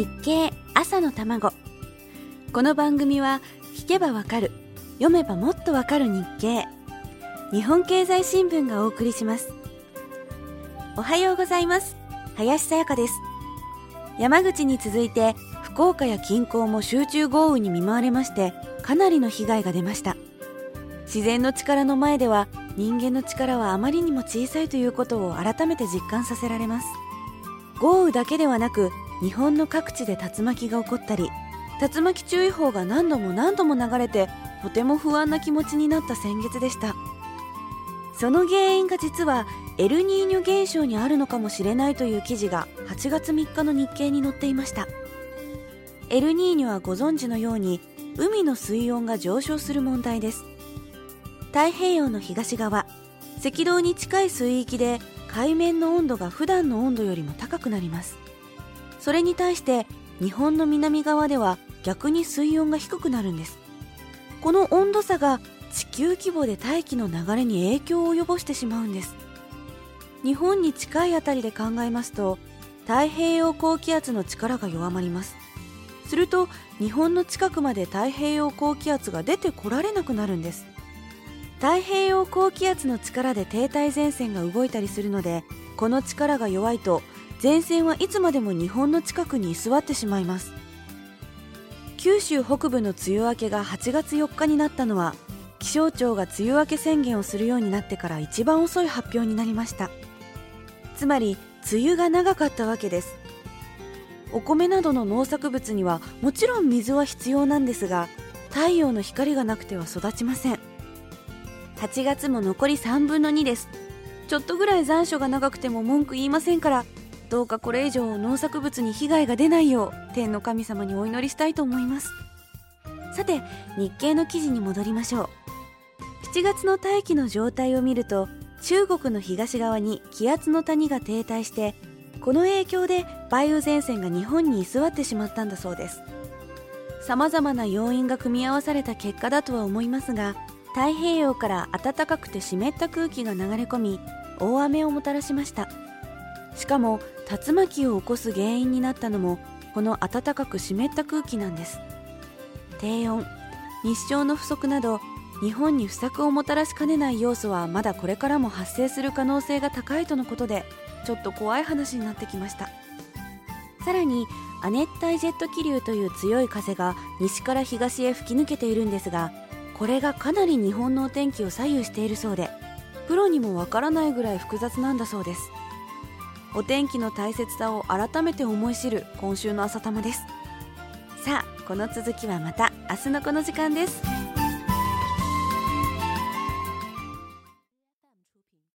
日経朝の卵。この番組は聞けばわかる読めばもっとわかる日経。日本経済新聞がお送りします。おはようございます。林さやかです。山口に続いて福岡や近郊も集中豪雨に見舞われましてかなりの被害が出ました。自然の力の前では人間の力はあまりにも小さいということを改めて実感させられます。豪雨だけではなく日本の各地で竜巻が起こったり竜巻注意報が何度も何度も流れてとても不安な気持ちになった先月でした。その原因が実はエルニーニョ現象にあるのかもしれないという記事が8月3日の日経に載っていました。エルニーニョはご存知のように海の水温が上昇する問題です。太平洋の東側赤道に近い水域で海面の温度が普段の温度よりも高くなります。それに対して日本の南側では逆に水温が低くなるんです。この温度差が地球規模で大気の流れに影響を及ぼしてしまうんです。日本に近いあたりで考えますと太平洋高気圧の力が弱まります。すると日本の近くまで太平洋高気圧が出てこられなくなるんです。太平洋高気圧の力で停滞前線が動いたりするのでこの力が弱いと前線はいつまでも日本の近くに居座ってしまいます。九州北部の梅雨明けが8月4日になったのは気象庁が梅雨明け宣言をするようになってから一番遅い発表になりました。つまり梅雨が長かったわけです。お米などの農作物にはもちろん水は必要なんですが太陽の光がなくては育ちません。8月も残り3分の2です。ちょっとぐらい残暑が長くても文句言いませんからどうかこれ以上農作物に被害が出ないよう天の神様にお祈りしたいと思います。さて日経の記事に戻りましょう。7月の大気の状態を見ると中国の東側に気圧の谷が停滞してこの影響で梅雨前線が日本に居座ってしまったんだそうです。様々な要因が組み合わされた結果だとは思いますが太平洋から暖かくて湿った空気が流れ込み大雨をもたらしました。しかも竜巻を起こす原因になったのもこの暖かく湿った空気なんです。低温日照の不足など日本に不作をもたらしかねない要素はまだこれからも発生する可能性が高いとのことでちょっと怖い話になってきました。さらに亜熱帯ジェット気流という強い風が西から東へ吹き抜けているんですがこれがかなり日本のお天気を左右しているそうでプロにもわからないぐらい複雑なんだそうです。お天気の大切さを改めて思い知る今週の朝玉です。さあこの続きはまた明日のこの時間です。